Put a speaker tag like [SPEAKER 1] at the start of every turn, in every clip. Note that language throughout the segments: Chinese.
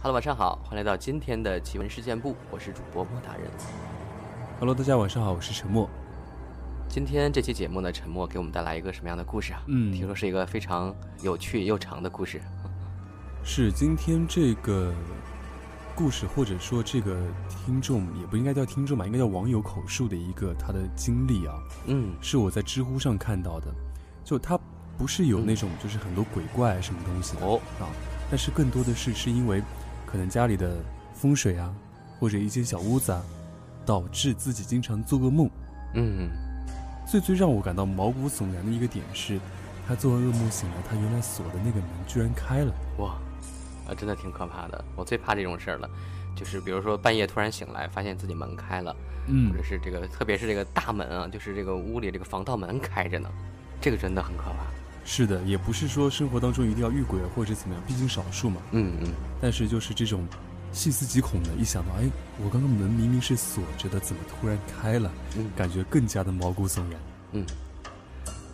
[SPEAKER 1] Hello，晚上好，欢迎来到今天的奇闻事件部，我是主播莫大人。
[SPEAKER 2] Hello，大家晚上好，我是陈默。
[SPEAKER 1] 今天这期节目呢，陈默给我们带来一个什么样的故事啊？
[SPEAKER 2] 嗯
[SPEAKER 1] 听说是一个非常有趣又长的故事。
[SPEAKER 2] 是今天这个故事，或者说这个听众也不应该叫听众吧，应该叫网友口述的一个他的经历啊，
[SPEAKER 1] 嗯
[SPEAKER 2] 是我在知乎上看到的。就他不是有那种就是很多鬼怪什么东西的、
[SPEAKER 1] 哦，
[SPEAKER 2] 啊，但是更多的是是因为可能家里的风水啊，或者一间小屋子啊，导致自己经常做噩梦。
[SPEAKER 1] 嗯
[SPEAKER 2] 最最让我感到毛骨悚然的一个点是，他做完噩梦醒来，他原来锁的那个门居然开了。
[SPEAKER 1] 哇，啊，真的挺可怕的。我最怕这种事儿了，就是比如说半夜突然醒来，发现自己门开了，
[SPEAKER 2] 嗯
[SPEAKER 1] 或者是这个，特别是这个大门啊，就是这个屋里这个防盗门开着呢，这个真的很可怕。
[SPEAKER 2] 是的，也不是说生活当中一定要遇鬼或者怎么样，毕竟少数嘛。
[SPEAKER 1] 嗯嗯，
[SPEAKER 2] 但是就是这种细思极恐的，一想到，哎，我刚刚门明明是锁着的，怎么突然开了？
[SPEAKER 1] 嗯
[SPEAKER 2] 感觉更加的毛骨悚然。
[SPEAKER 1] 嗯，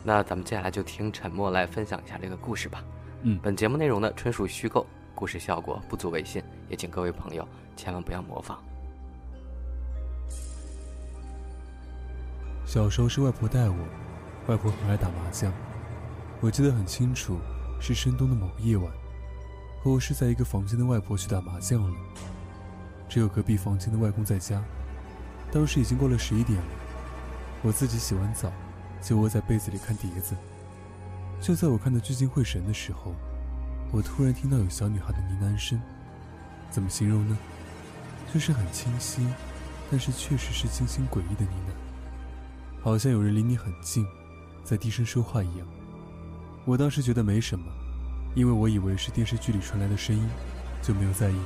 [SPEAKER 1] 那咱们接下来就听沉默来分享一下这个故事吧。
[SPEAKER 2] 嗯
[SPEAKER 1] 本节目内容呢纯属虚构，故事效果不足为信，也请各位朋友千万不要模仿。
[SPEAKER 2] 小时候是外婆带我，外婆很爱打麻将，我记得很清楚，是深冬的某个夜晚，和我是在一个房间的外婆去打麻将了，只有隔壁房间的外公在家。当时已经过了十一点了，我自己洗完澡，就窝在被子里看碟子。就在我看得聚精会神的时候，我突然听到有小女孩的呢喃声，怎么形容呢？就是很清晰，但是确实是清新诡异的呢喃。好像有人离你很近，在低声说话一样。我当时觉得没什么，因为我以为是电视剧里传来的声音，就没有在意。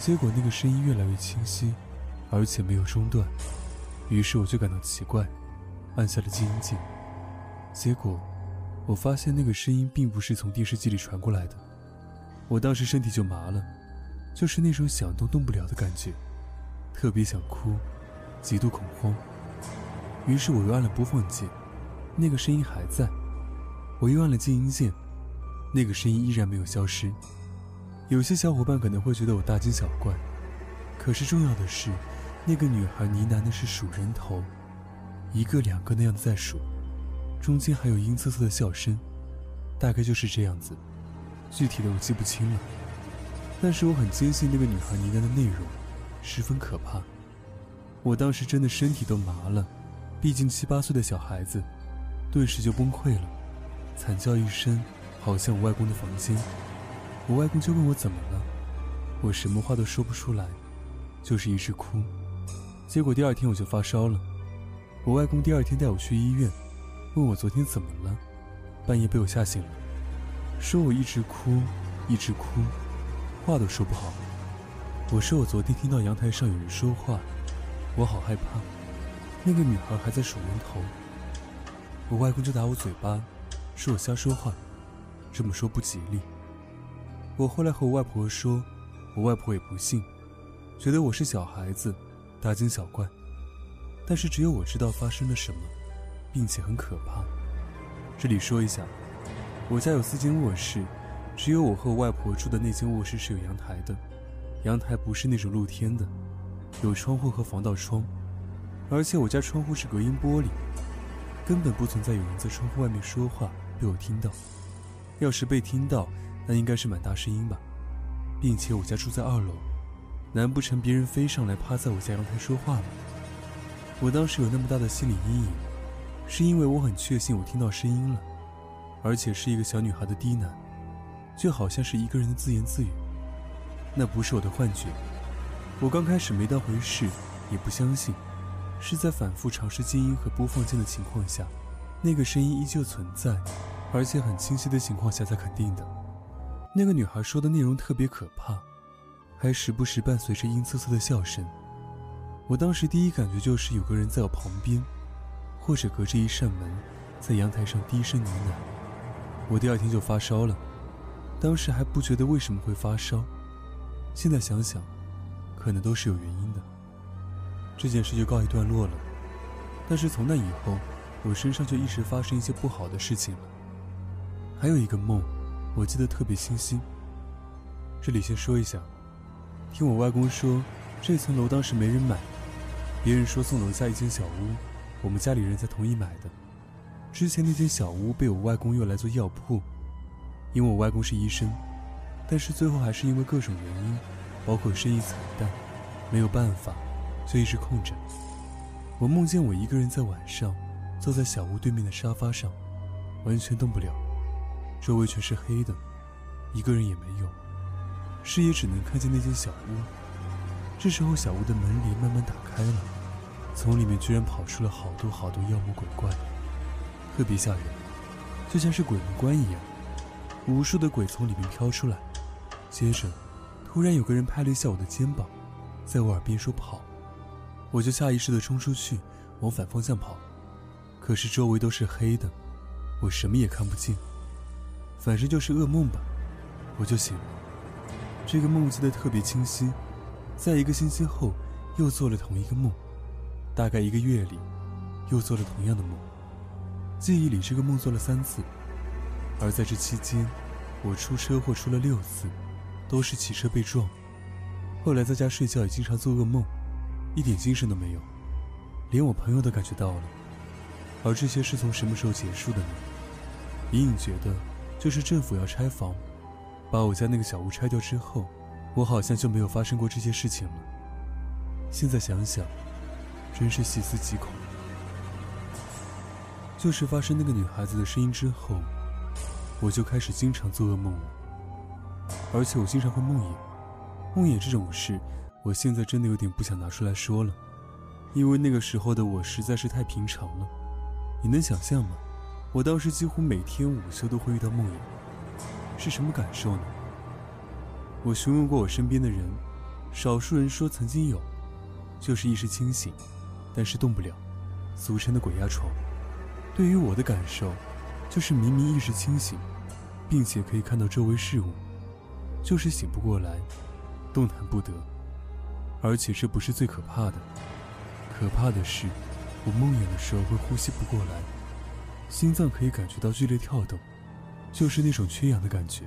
[SPEAKER 2] 结果那个声音越来越清晰，而且没有中断，于是我就感到奇怪，按下了静音键。结果，我发现那个声音并不是从电视机里传过来的。我当时身体就麻了，就是那种想动动不了的感觉，特别想哭，极度恐慌。于是我又按了播放键，那个声音还在。我又按了静音键，那个声音依然没有消失。有些小伙伴可能会觉得我大惊小怪，可是重要的是，那个女孩呢喃的是数人头，一个两个那样的在数，中间还有阴恻恻的笑声，大概就是这样子。具体的我记不清了，但是我很坚信那个女孩呢喃的内容十分可怕。我当时真的身体都麻了。毕竟七八岁的小孩子，顿时就崩溃了，惨叫一声，跑向我外公的房间。我外公就问我怎么了，我什么话都说不出来，就是一直哭。结果第二天我就发烧了，我外公第二天带我去医院，问我昨天怎么了，半夜被我吓醒了，说我一直哭，一直哭，话都说不好。我说我昨天听到阳台上有人说话，我好害怕。那个女孩还在数人头，我外公就打我嘴巴，是我瞎说话，这么说不吉利。我后来和我外婆说，我外婆也不信，觉得我是小孩子，大惊小怪。但是只有我知道发生了什么，并且很可怕。这里说一下，我家有四间卧室，只有我和我外婆住的那间卧室是有阳台的，阳台不是那种露天的，有窗户和防盗窗。而且我家窗户是隔音玻璃，根本不存在有人在窗户外面说话被我听到。要是被听到，那应该是蛮大声音吧。并且我家住在二楼，难不成别人飞上来趴在我家阳台说话吗？我当时有那么大的心理阴影，是因为我很确信我听到声音了，而且是一个小女孩的低喃，就好像是一个人的自言自语。那不是我的幻觉。我刚开始没当回事，也不相信。是在反复尝试静音和播放键的情况下，那个声音依旧存在，而且很清晰的情况下才肯定的。那个女孩说的内容特别可怕，还时不时伴随着阴恻恻的笑声。我当时第一感觉就是有个人在我旁边，或者隔着一扇门，在阳台上低声呢喃。我第二天就发烧了，当时还不觉得为什么会发烧，现在想想，可能都是有原因的。这件事就告一段落了。但是从那以后，我身上就一直发生一些不好的事情了。还有一个梦，我记得特别清晰。这里先说一下，听我外公说，这层楼当时没人买，别人说送楼下一间小屋，我们家里人才同意买的。之前那间小屋被我外公用来做药铺，因为我外公是医生，但是最后还是因为各种原因，包括生意惨淡，没有办法，就一直空着。我梦见我一个人在晚上，坐在小屋对面的沙发上，完全动不了，周围全是黑的，一个人也没有，视野只能看见那间小屋。这时候，小屋的门帘慢慢打开了，从里面居然跑出了好多好多妖魔鬼怪。特别吓人，就像是鬼门关一样，无数的鬼从里面飘出来。接着，突然有个人拍了一下我的肩膀，在我耳边说“跑”，我就下意识地冲出去，往反方向跑。可是周围都是黑的，我什么也看不见。反正就是噩梦吧，我就醒了。这个梦记得特别清晰，在一个星期后，又做了同一个梦，大概一个月里，又做了同样的梦。记忆里这个梦做了三次，而在这期间，我出车祸出了六次，都是骑车被撞。后来在家睡觉也经常做噩梦，一点精神都没有，连我朋友都感觉到了。而这些是从什么时候结束的呢？隐隐觉得，就是政府要拆房，把我家那个小屋拆掉之后，我好像就没有发生过这些事情了。现在想想，真是细思极恐。就是发生那个女孩子的声音之后，我就开始经常做噩梦了，而且我经常会梦魇。梦魇这种事，我现在真的有点不想拿出来说了，因为那个时候的我实在是太平常了。你能想象吗？我当时几乎每天午休都会遇到梦魇，是什么感受呢？我询问过我身边的人，少数人说曾经有，就是意识清醒，但是动不了，俗称的鬼压床。对于我的感受，就是明明意识清醒，并且可以看到周围事物，就是醒不过来，动弹不得。而且这不是最可怕的，可怕的是，我梦魇的时候会呼吸不过来，心脏可以感觉到剧烈跳动，就是那种缺氧的感觉，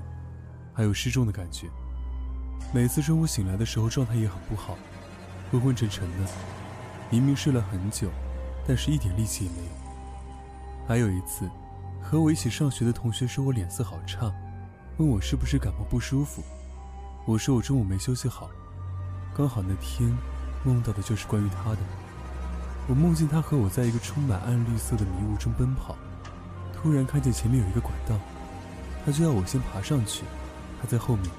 [SPEAKER 2] 还有失重的感觉。每次中午醒来的时候，状态也很不好，昏昏沉沉的，明明睡了很久，但是一点力气也没有。还有一次，和我一起上学的同学说我脸色好差，问我是不是感冒不舒服。我说我中午没休息好，刚好那天梦到的就是关于他的。我梦见他和我在一个充满暗绿色的迷雾中奔跑，突然看见前面有一个管道，他就要我先爬上去，他在后面。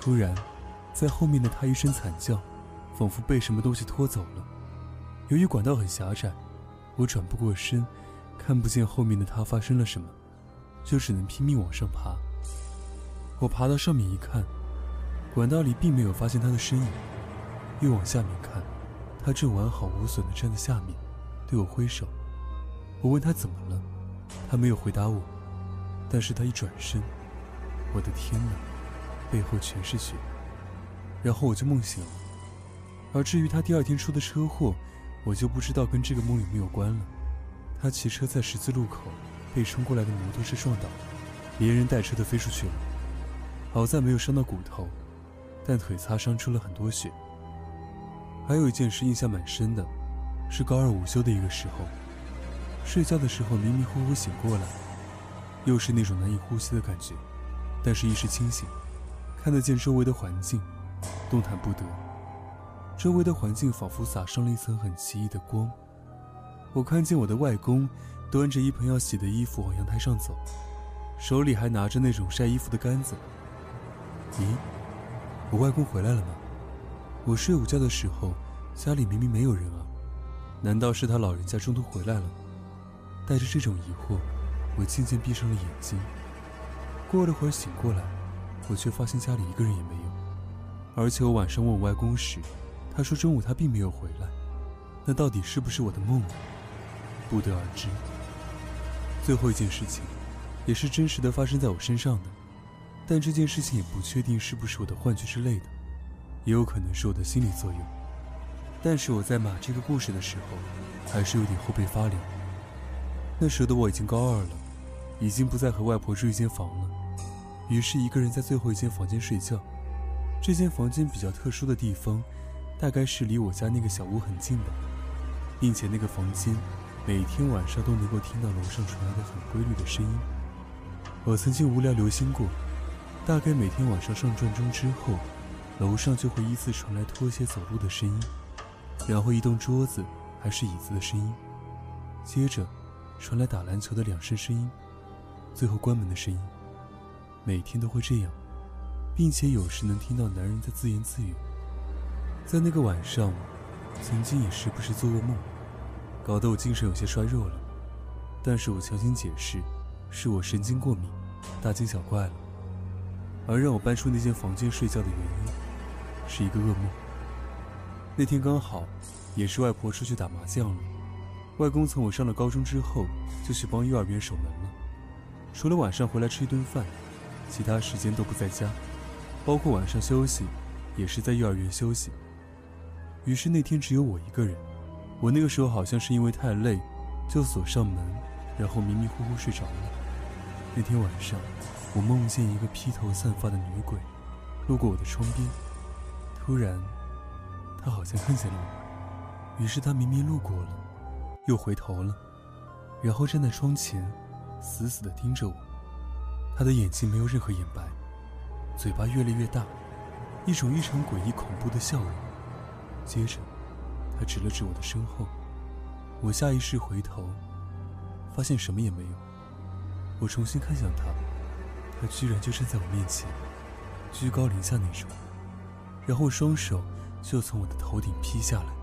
[SPEAKER 2] 突然，在后面的他一声惨叫，仿佛被什么东西拖走了。由于管道很狭窄，我转不过身。看不见后面的他发生了什么，就只能拼命往上爬。我爬到上面一看，管道里并没有发现他的身影。又往下面看，他正完好无损地站在下面，对我挥手。我问他怎么了，他没有回答我，但是他一转身，我的天哪，背后全是血。然后我就梦醒了。而至于他第二天出的车祸，我就不知道跟这个梦有没有关了。他骑车在十字路口被冲过来的摩托车撞倒，连人带车的飞出去了。好在没有伤到骨头，但腿擦伤出了很多血。还有一件事印象蛮深的，是高二午休的一个时候，睡觉的时候迷迷糊糊醒过来，又是那种难以呼吸的感觉，但是意识清醒，看得见周围的环境，动弹不得。周围的环境仿佛撒上了一层很奇异的光。我看见我的外公端着一盆要洗的衣服往阳台上走，手里还拿着那种晒衣服的杆子。咦，我外公回来了吗？我睡午觉的时候，家里明明没有人啊，难道是他老人家中途回来了？带着这种疑惑，我渐渐闭上了眼睛。过了会儿醒过来，我却发现家里一个人也没有，而且我晚上问我外公时，他说中午他并没有回来。那到底是不是我的梦？不得而知。最后一件事情，也是真实的发生在我身上的，但这件事情也不确定是不是我的幻觉之类的，也有可能是我的心理作用。但是我在码这个故事的时候，还是有点后背发凉。那时的我已经高二了，已经不再和外婆住一间房了，于是一个人在最后一间房间睡觉。这间房间比较特殊的地方，大概是离我家那个小屋很近吧，并且那个房间每天晚上都能够听到楼上传来的很规律的声音。我曾经无聊留心过，大概每天晚上上转钟之后，楼上就会依次传来拖鞋走路的声音，然后移动桌子还是椅子的声音，接着传来打篮球的两声声音，最后关门的声音。每天都会这样。并且有时能听到男人在自言自语。在那个晚上，曾经也时不时做噩梦，搞得我精神有些衰弱了。但是我强行解释，是我神经过敏，大惊小怪了。而让我搬出那间房间睡觉的原因，是一个噩梦。那天刚好，也是外婆出去打麻将了。外公从我上了高中之后，就去帮幼儿园守门了，除了晚上回来吃一顿饭，其他时间都不在家。包括晚上休息，也是在幼儿园休息。于是那天只有我一个人。我那个时候好像是因为太累，就锁上门，然后迷迷糊糊睡着了。那天晚上，我梦见一个披头散发的女鬼，路过我的窗边。突然，她好像看见了我，于是她明明路过了，又回头了，然后站在窗前，死死地盯着我。他的眼睛没有任何眼白。嘴巴越来越大，一种异常诡异恐怖的笑容。接着，他指了指我的身后，我下意识回头，发现什么也没有。我重新看向他，他居然就站在我面前，居高临下那种，然后双手就从我的头顶劈下来。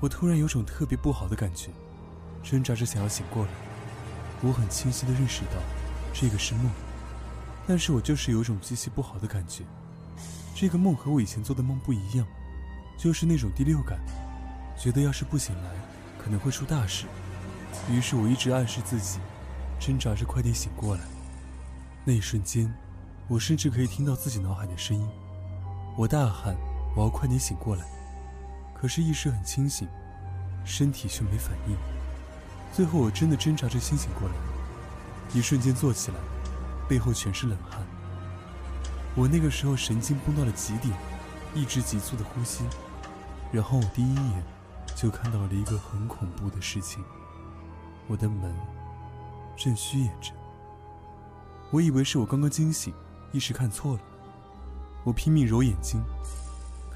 [SPEAKER 2] 我突然有种特别不好的感觉，挣扎着想要醒过来。我很清晰地认识到，这个是梦。但是我就是有种极其不好的感觉，这个梦和我以前做的梦不一样，就是那种第六感，觉得要是不醒来，可能会出大事。于是我一直暗示自己，挣扎着快点醒过来。那一瞬间，我甚至可以听到自己脑海的声音，我大喊：“我要快点醒过来！”可是意识很清醒，身体却没反应。最后我真的挣扎着清醒过来，一瞬间坐起来。背后全是冷汗。我那个时候神经绷到了极点，一直急促的呼吸。然后我第一眼就看到了一个很恐怖的事情：我的门正虚掩着。我以为是我刚刚惊醒，一时看错了。我拼命揉眼睛，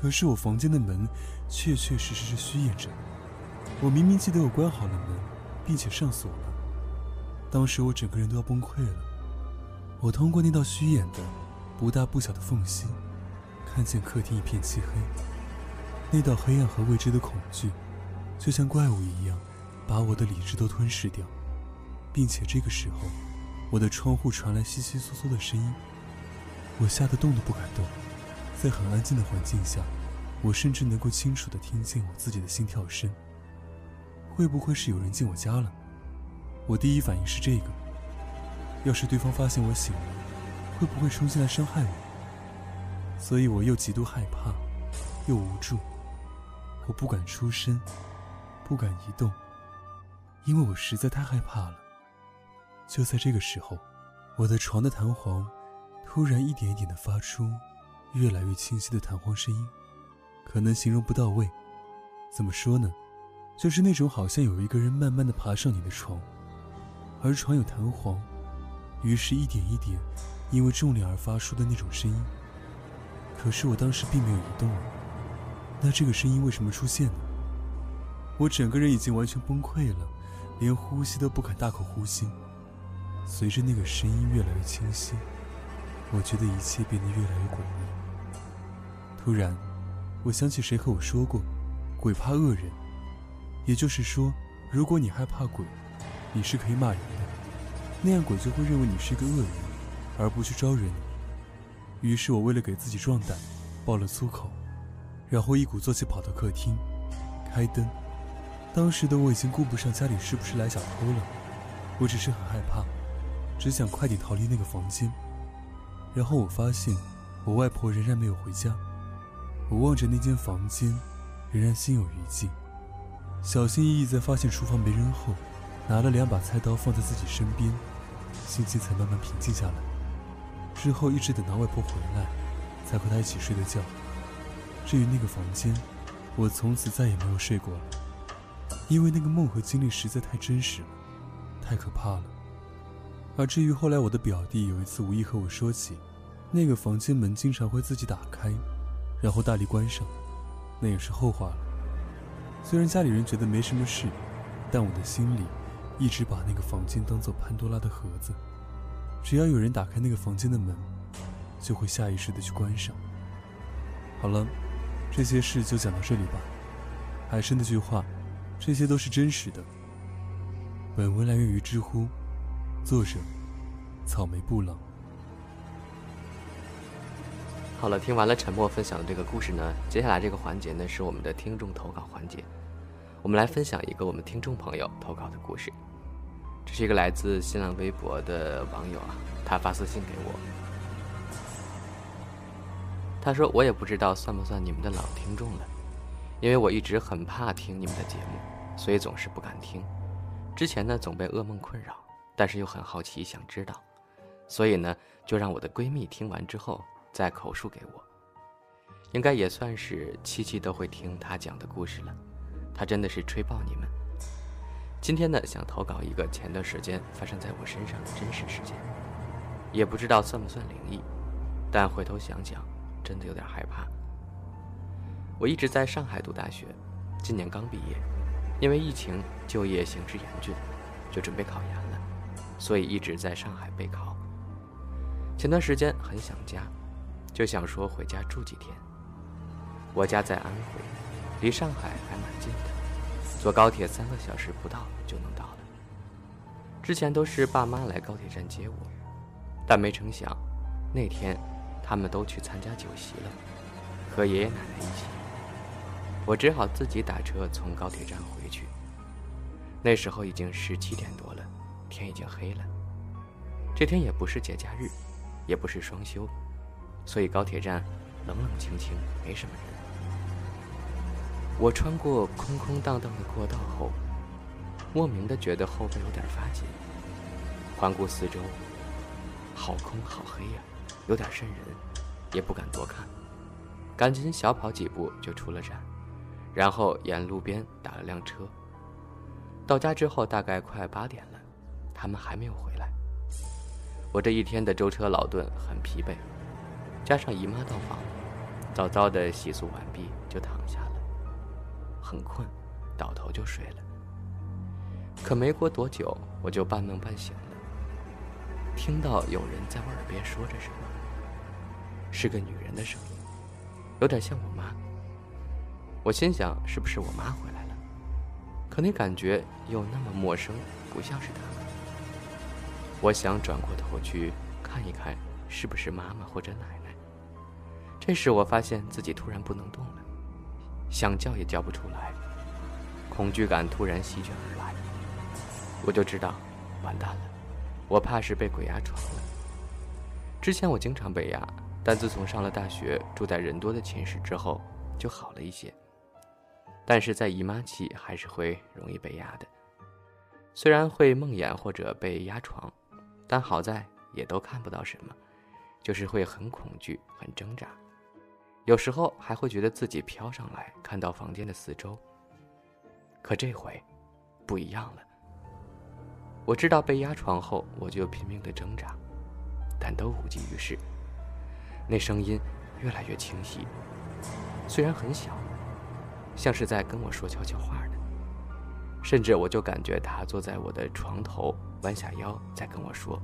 [SPEAKER 2] 可是我房间的门确确实实是虚掩着。我明明记得我关好了门，并且上锁了。当时我整个人都要崩溃了。我通过那道虚掩的、不大不小的缝隙，看见客厅一片漆黑。那道黑暗和未知的恐惧，就像怪物一样，把我的理智都吞噬掉。并且这个时候，我的窗户传来窸窸窣窣的声音，我吓得动都不敢动。在很安静的环境下，我甚至能够清楚的听见我自己的心跳声。会不会是有人进我家了？我第一反应是这个。要是对方发现我醒了，会不会冲进来伤害我？所以我又极度害怕，又无助，我不敢出声，不敢移动，因为我实在太害怕了。就在这个时候，我的床的弹簧突然一点一点的发出越来越清晰的弹簧声音，可能形容不到位。怎么说呢？就是那种好像有一个人慢慢的爬上你的床，而床有弹簧。于是，一点一点，因为重力而发出的那种声音。可是我当时并没有移动，那这个声音为什么出现呢？我整个人已经完全崩溃了，连呼吸都不敢大口呼吸。随着那个声音越来越清晰，我觉得一切变得越来越诡异。突然，我想起谁和我说过，鬼怕恶人，也就是说，如果你害怕鬼，你是可以骂人的。那样鬼就会认为你是一个恶人，而不去招惹你。于是我为了给自己壮胆，爆了粗口，然后一鼓作气跑到客厅，开灯。当时的我已经顾不上家里是不是来小偷了，我只是很害怕，只想快点逃离那个房间。然后我发现我外婆仍然没有回家，我望着那间房间，仍然心有余悸，小心翼翼在发现厨房没人后，拿了两把菜刀放在自己身边。心情才慢慢平静下来。之后一直等到外婆回来，才和她一起睡的觉。至于那个房间，我从此再也没有睡过了，因为那个梦和经历实在太真实了，太可怕了。而至于后来我的表弟有一次无意和我说起，那个房间门经常会自己打开，然后大力关上，那也是后话了。虽然家里人觉得没什么事，但我的心里一直把那个房间当做潘多拉的盒子，只要有人打开那个房间的门，就会下意识的去关上。好了，这些事就讲到这里吧。还是那句话，这些都是真实的。本文来源于知乎。作者：草莓布朗。
[SPEAKER 1] 好了，听完了沉默分享的这个故事呢，接下来这个环节呢是我们的听众投稿环节。我们来分享一个我们听众朋友投稿的故事。这是一个来自新浪微博的网友啊，他发私信给我，他说：“我也不知道算不算你们的老听众了，因为我一直很怕听你们的节目，所以总是不敢听。之前呢，总被噩梦困扰。”但是又很好奇，想知道，所以呢，就让我的闺蜜听完之后再口述给我。应该也算是七七都会听他讲的故事了。他真的是吹爆你们！今天呢，想投稿一个前段时间发生在我身上的真实事件，也不知道算不算灵异，但回头想想，真的有点害怕。我一直在上海读大学，今年刚毕业，因为疫情就业形势严峻，就准备考研了。所以一直在上海备考。前段时间很想家，就想说回家住几天。我家在安徽，离上海还蛮近的，坐高铁三个小时不到就能到了。之前都是爸妈来高铁站接我，但没成想，那天他们都去参加酒席了，和爷爷奶奶一起。我只好自己打车从高铁站回去。那时候已经十七点多了。天已经黑了，这天也不是节假日，也不是双休，所以高铁站冷冷清清，没什么人。我穿过空空荡荡的过道后，莫名的觉得后背有点发紧。环顾四周，好空好黑呀，有点瘆人，也不敢多看，赶紧小跑几步就出了站，然后沿路边打了辆车。到家之后大概快八点了。他们还没有回来，我这一天的舟车劳顿很疲惫，加上姨妈到访，早早的洗漱完毕就躺下了，很困，倒头就睡了。可没过多久，我就半梦半醒了，听到有人在我耳边说着什么，是个女人的声音，有点像我妈。我心想是不是我妈回来了？可那感觉又那么陌生，不像是她。我想转过头去看一看，是不是妈妈或者奶奶。这时我发现自己突然不能动了，想叫也叫不出来，恐惧感突然席卷而来，我就知道，完蛋了，我怕是被鬼压床了。之前我经常被压，但自从上了大学，住在人多的寝室之后，就好了一些。但是在姨妈期还是会容易被压的，虽然会梦魇或者被压床。但好在也都看不到什么，就是会很恐惧、很挣扎，有时候还会觉得自己飘上来，看到房间的四周。可这回不一样了。我知道被压床后，我就拼命的挣扎，但都无济于事。那声音越来越清晰，虽然很小，像是在跟我说悄悄话呢。甚至我就感觉他坐在我的床头。弯下腰，在跟我说：“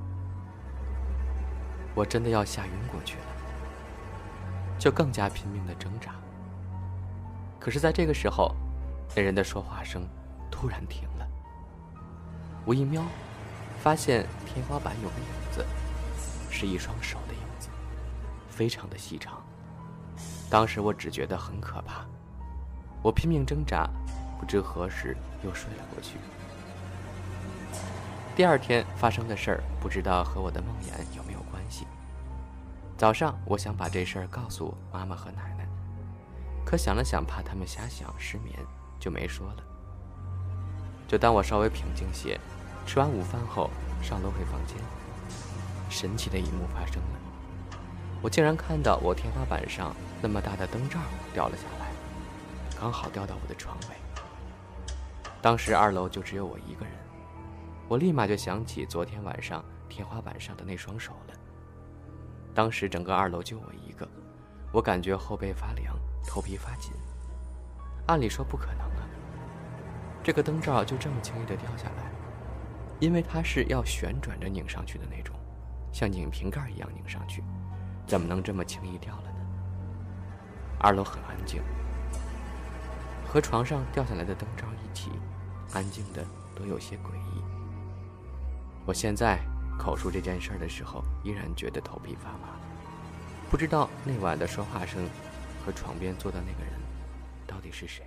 [SPEAKER 1] 我真的要吓晕过去了。”就更加拼命的挣扎。可是，在这个时候，那人的说话声突然停了。我一瞄，发现天花板有个影子，是一双手的影子，非常的细长。当时我只觉得很可怕，我拼命挣扎，不知何时又睡了过去。第二天发生的事儿，不知道和我的梦魇有没有。早上我想把这事儿告诉妈妈和奶奶，可想了想，怕他们瞎想失眠，就没说了。就当我稍微平静些，吃完午饭后上楼回房间，神奇的一幕发生了。我竟然看到我天花板上那么大的灯罩掉了下来，刚好掉到我的床尾。当时二楼就只有我一个人，我立马就想起昨天晚上天花板上的那双手了。当时整个二楼就我一个，我感觉后背发凉，头皮发紧。按理说不可能啊，这个灯罩就这么轻易的掉下来，因为它是要旋转着拧上去的那种，像拧瓶盖一样拧上去，怎么能这么轻易掉了呢？二楼很安静，和床上掉下来的灯罩一起，安静的都有些诡异。我现在。口述这件事的时候，依然觉得头皮发麻。不知道那晚的说话声和床边坐的那个人，到底是谁？